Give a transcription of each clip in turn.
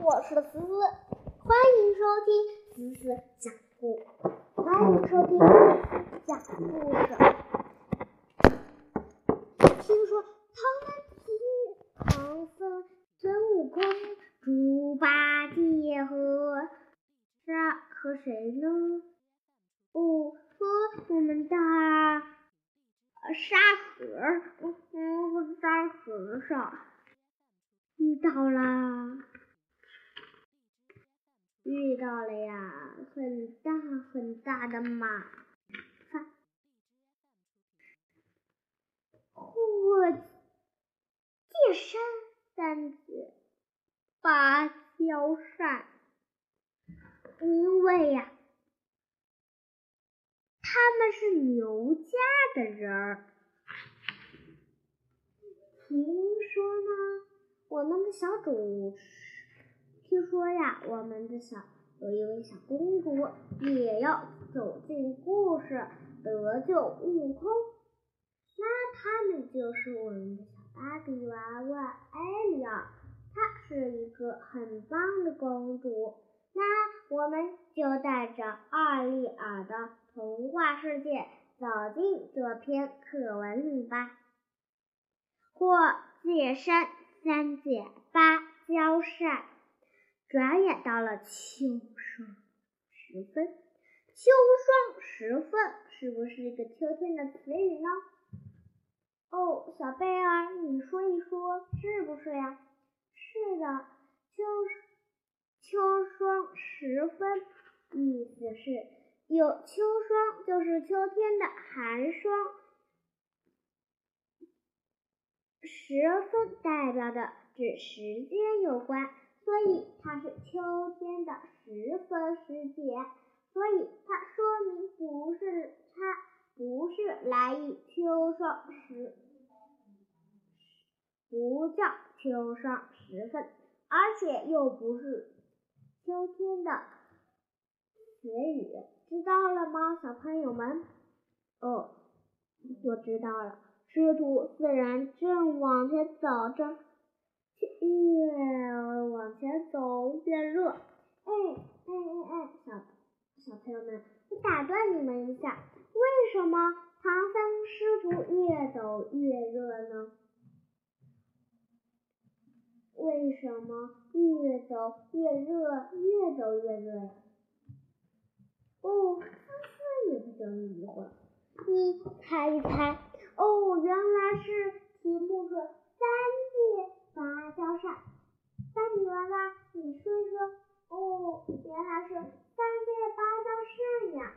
我是思思，欢迎收听思思讲故事，欢迎收听讲故事。听说唐三藏、唐僧、孙悟空、猪八戒和沙和谁呢？哦，和我们的沙和尚，嗯，沙和尚遇到啦。遇到了呀，很大很大的麻烦。火箭山三子芭蕉扇，因为呀，他们是牛家的人儿。听说呢，我们的小主。听说呀，我们的小有一位小公主也要走进故事，得救悟空。那他们就是我们的小芭比娃娃艾丽儿，她是一个很棒的公主。那我们就带着艾丽儿的童话世界走进这篇课文里吧。过界山三姐芭蕉扇。转眼到了秋霜时分，秋霜时分是不是一个秋天的词语呢？哦，小贝儿，你说一说，是不是呀？是的，秋秋霜时分，意思是有秋霜，就是秋天的寒霜。时分代表的指时间有关。所以它是秋天的时分时节，所以它说明不是它不是来于秋霜时，不叫秋霜时分，而且又不是秋天的词语，知道了吗，小朋友们？哦，我知道了。师徒四人正往前走着。越往前走越热，哎哎哎哎，小小朋友们，我打断你们一下，为什么唐僧师徒越走越热呢？为什么越走越热，越走越热呀？哦，思思也不等你一会儿，你猜一猜，哦，原来是题目是三界。芭蕉扇，芭比娃娃，你说说哦，原来是三界芭蕉扇呀！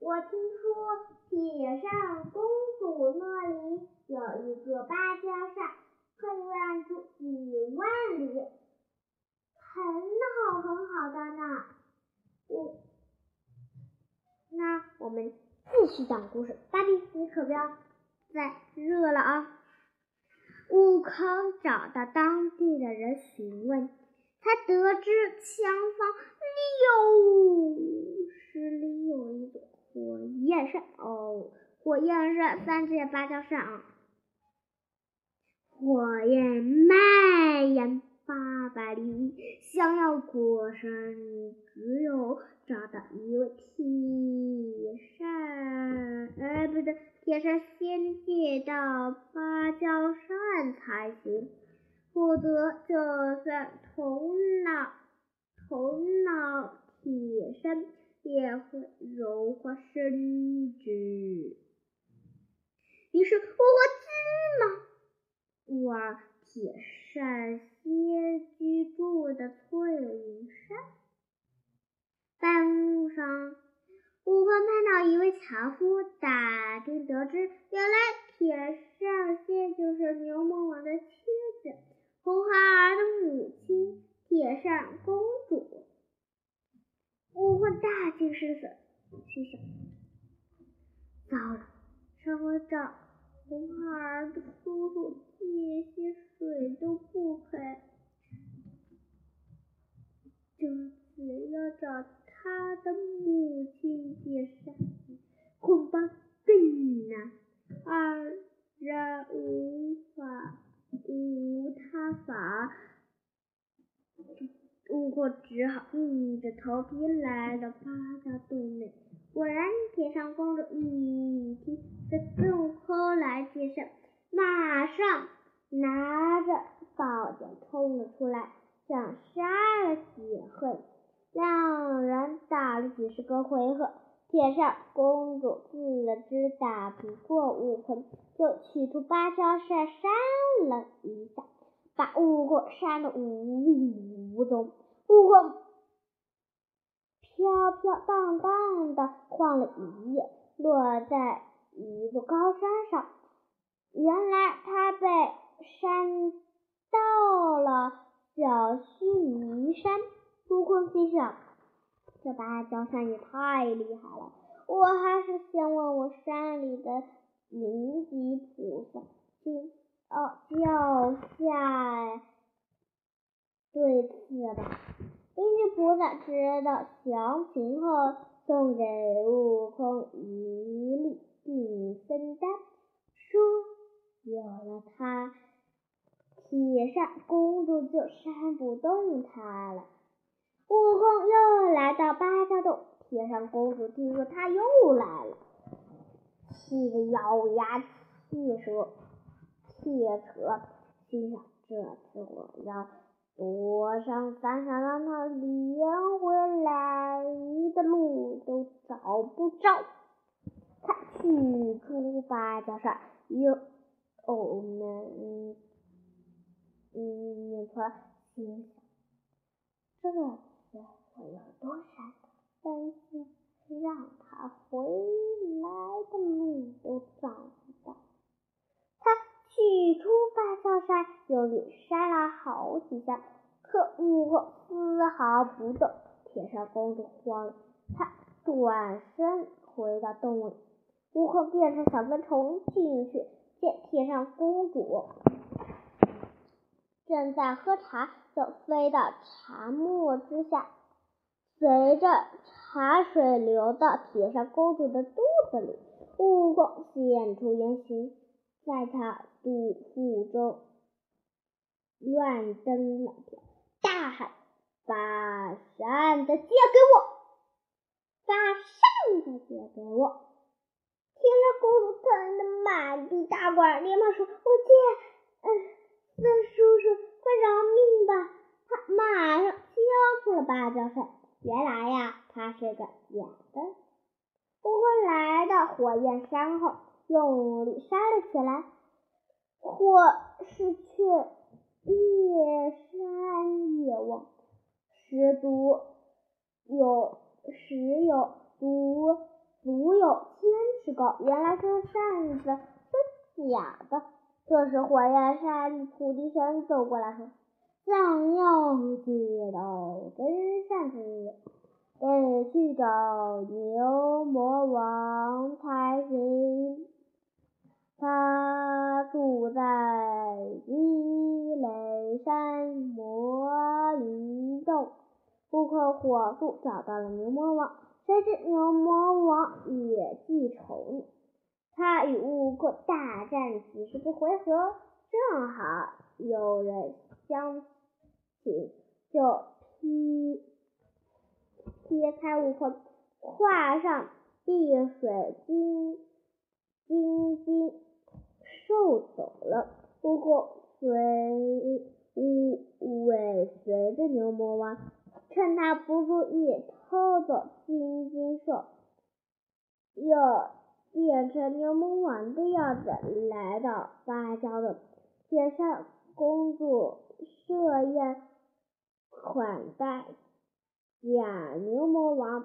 我听说铁扇公主那里有一个芭蕉扇，可以万出几万里，很好很好的呢。我，那我们继续讲故事，芭比，你可不要再热了啊！悟空找到当地的人询问，他得知前方六十里有一座火焰山。哦，火焰山三界芭蕉扇啊！火焰蔓延八百里，想要过山，只有找到一位铁扇，哎，不对。也是先借到芭蕉扇才行，否则就算头脑头脑铁身也会融化身子。于是，我急忙往铁扇先居住的翠云山。半路上。悟空碰到一位樵夫，打听得知，原来铁扇仙就是牛魔王的妻子，红孩儿的母亲，铁扇公主。悟空大惊失色，心想：糟了，上回找红孩儿的叔叔借些水都不肯，这次要找。他的母亲解释，恐怕更难，二人无法无他法，悟空只好硬着头皮来到芭蕉洞内。果然，铁扇公主一听是孙悟空来接生，马上拿着宝剑冲了出来，想杀了解恨。两人打了几十个回合，铁扇公主自知打不过悟空，就取出芭蕉扇扇了一下，把悟空扇得无影无踪。悟空飘飘荡荡的晃了一夜，落在一座高山上。原来他被山到了小须弥山。悟空心想：这芭蕉扇也太厉害了，我还是先问问山里的灵吉菩萨，听哦叫下对此吧。灵吉菩萨知道详情后，送给悟空一粒定身丹，说有了它，铁扇公主就扇不动他了。悟空又来到芭蕉洞，铁扇公主听说他又来了，气得咬牙切舌，切扯，心想：这次我要躲上山上，让他连回来的路都找不着。他取出芭蕉扇，又哦，嗯嗯，念错了，心想这。我有多闪，但是让他回来的路都找不到。取出芭蕉扇，用力扇了好几下，可悟空丝毫不动。铁扇公主慌了，她转身回到洞里。悟空变成小飞虫进去，见铁扇公主正在喝茶，就飞到茶沫之下。随着茶水流到铁扇公主的肚子里，悟空现出原形，在他肚腹中乱蹬乱跳，大喊：“把扇子借给我！把扇子借给我！”铁扇公主疼得满地打滚，连忙说：“我借。”嗯，孙叔叔，快饶命吧！他马上交出了芭蕉扇。原来呀，他是个假的。悟空来到火焰山后，用力扇了起来，火是却越扇越旺，十足有十有足足有千尺高。原来这扇子是假的。这时，火焰山土地神走过来说。想要借到真扇子，得去找牛魔王才行。他住在积雷山魔林洞。悟空火速找到了牛魔王，谁知牛魔王也记仇。他与悟空大战几十个回合，正好有人相请。就劈劈开悟空，跨上碧水金金金兽走了。悟空随尾尾随着牛魔王，趁他不注意偷走金金兽，又变成牛魔王的样子来到芭蕉洞，铁扇公主设宴。款待假牛魔王，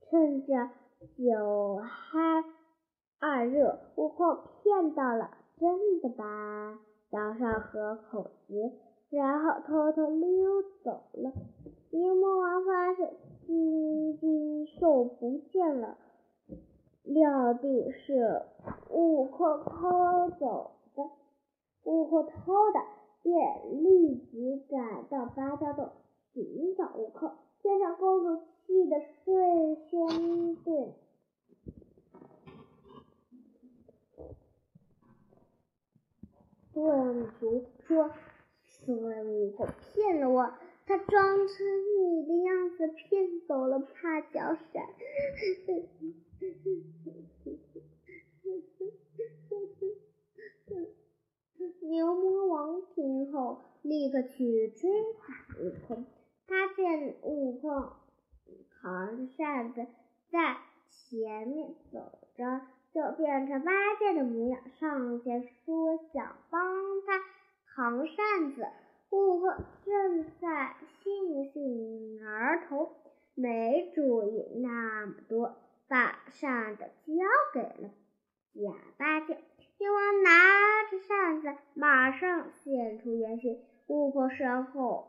趁着酒酣二热，悟空骗到了真的吧？早上喝口子，然后偷偷溜走了。牛魔王发现金金兽不见了，料定是悟空偷走的。悟空偷的。便立即赶到芭蕉洞寻找悟空。天上公主气得捶胸顿顿足，说：“孙悟空骗了我，他装成你的样子骗走了芭蕉扇。牛魔王听后，立刻去追打悟空。他见悟空扛着扇子在前面走着，就变成八戒的模样，上前说想帮他扛扇子。悟空正在兴兴儿童，没注意那么多，把扇子交给了假八戒。牛王拿着扇子，马上现出原形。悟空身后，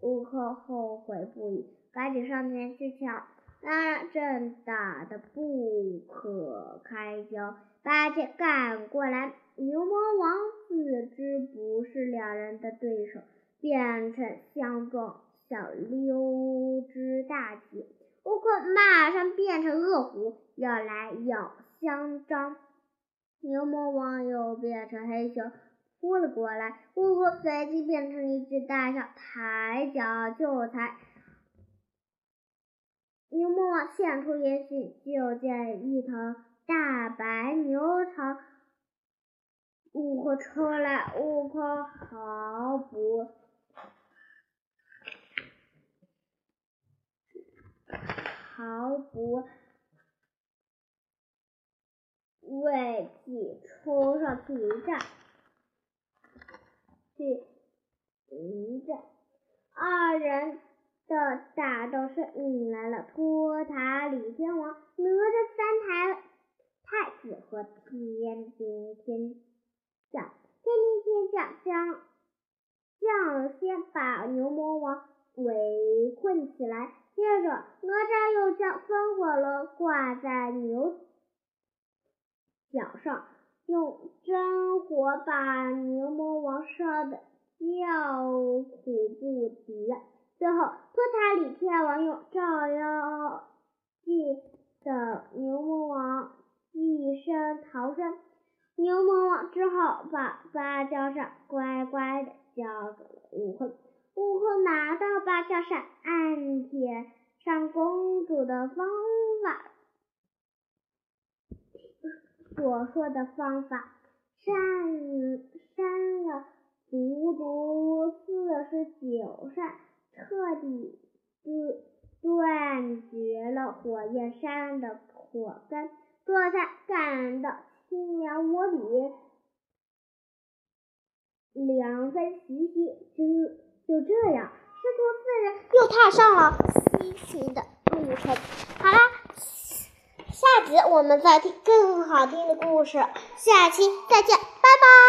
悟空后悔不已，赶紧上前去抢。那正打得不可开交，八戒赶过来。牛魔王自知不是两人的对手，变成相撞想溜之大吉。悟空马上变成恶虎，要来咬香樟。牛魔王又变成黑熊扑了过来，悟空随即变成一只大象，抬脚就踩。牛魔王现出原形，就见一头大白牛朝。悟空冲来，悟空毫不毫不畏惧，冲上去一战，去迎战。二人的打斗声引来了托塔李天王、哪吒三太太子和天兵天。将天兵天将将将先把牛魔王围困起来，接着哪吒又将风火轮挂在牛角上，用真火把牛魔王烧得叫苦不迭。最后，托塔李天王用照妖镜等牛魔王一身逃生。牛魔王只好把芭蕉扇乖乖的交给了悟空。悟空拿到芭蕉扇，按铁上公主的方法所说的方法，扇扇了足足四十九扇，彻底断绝了火焰山的火根，这才感到。清凉无比，凉风习习，就就这样，师徒四人又踏上了西行的路程。好啦，下集我们再听更好听的故事，下期再见，拜拜。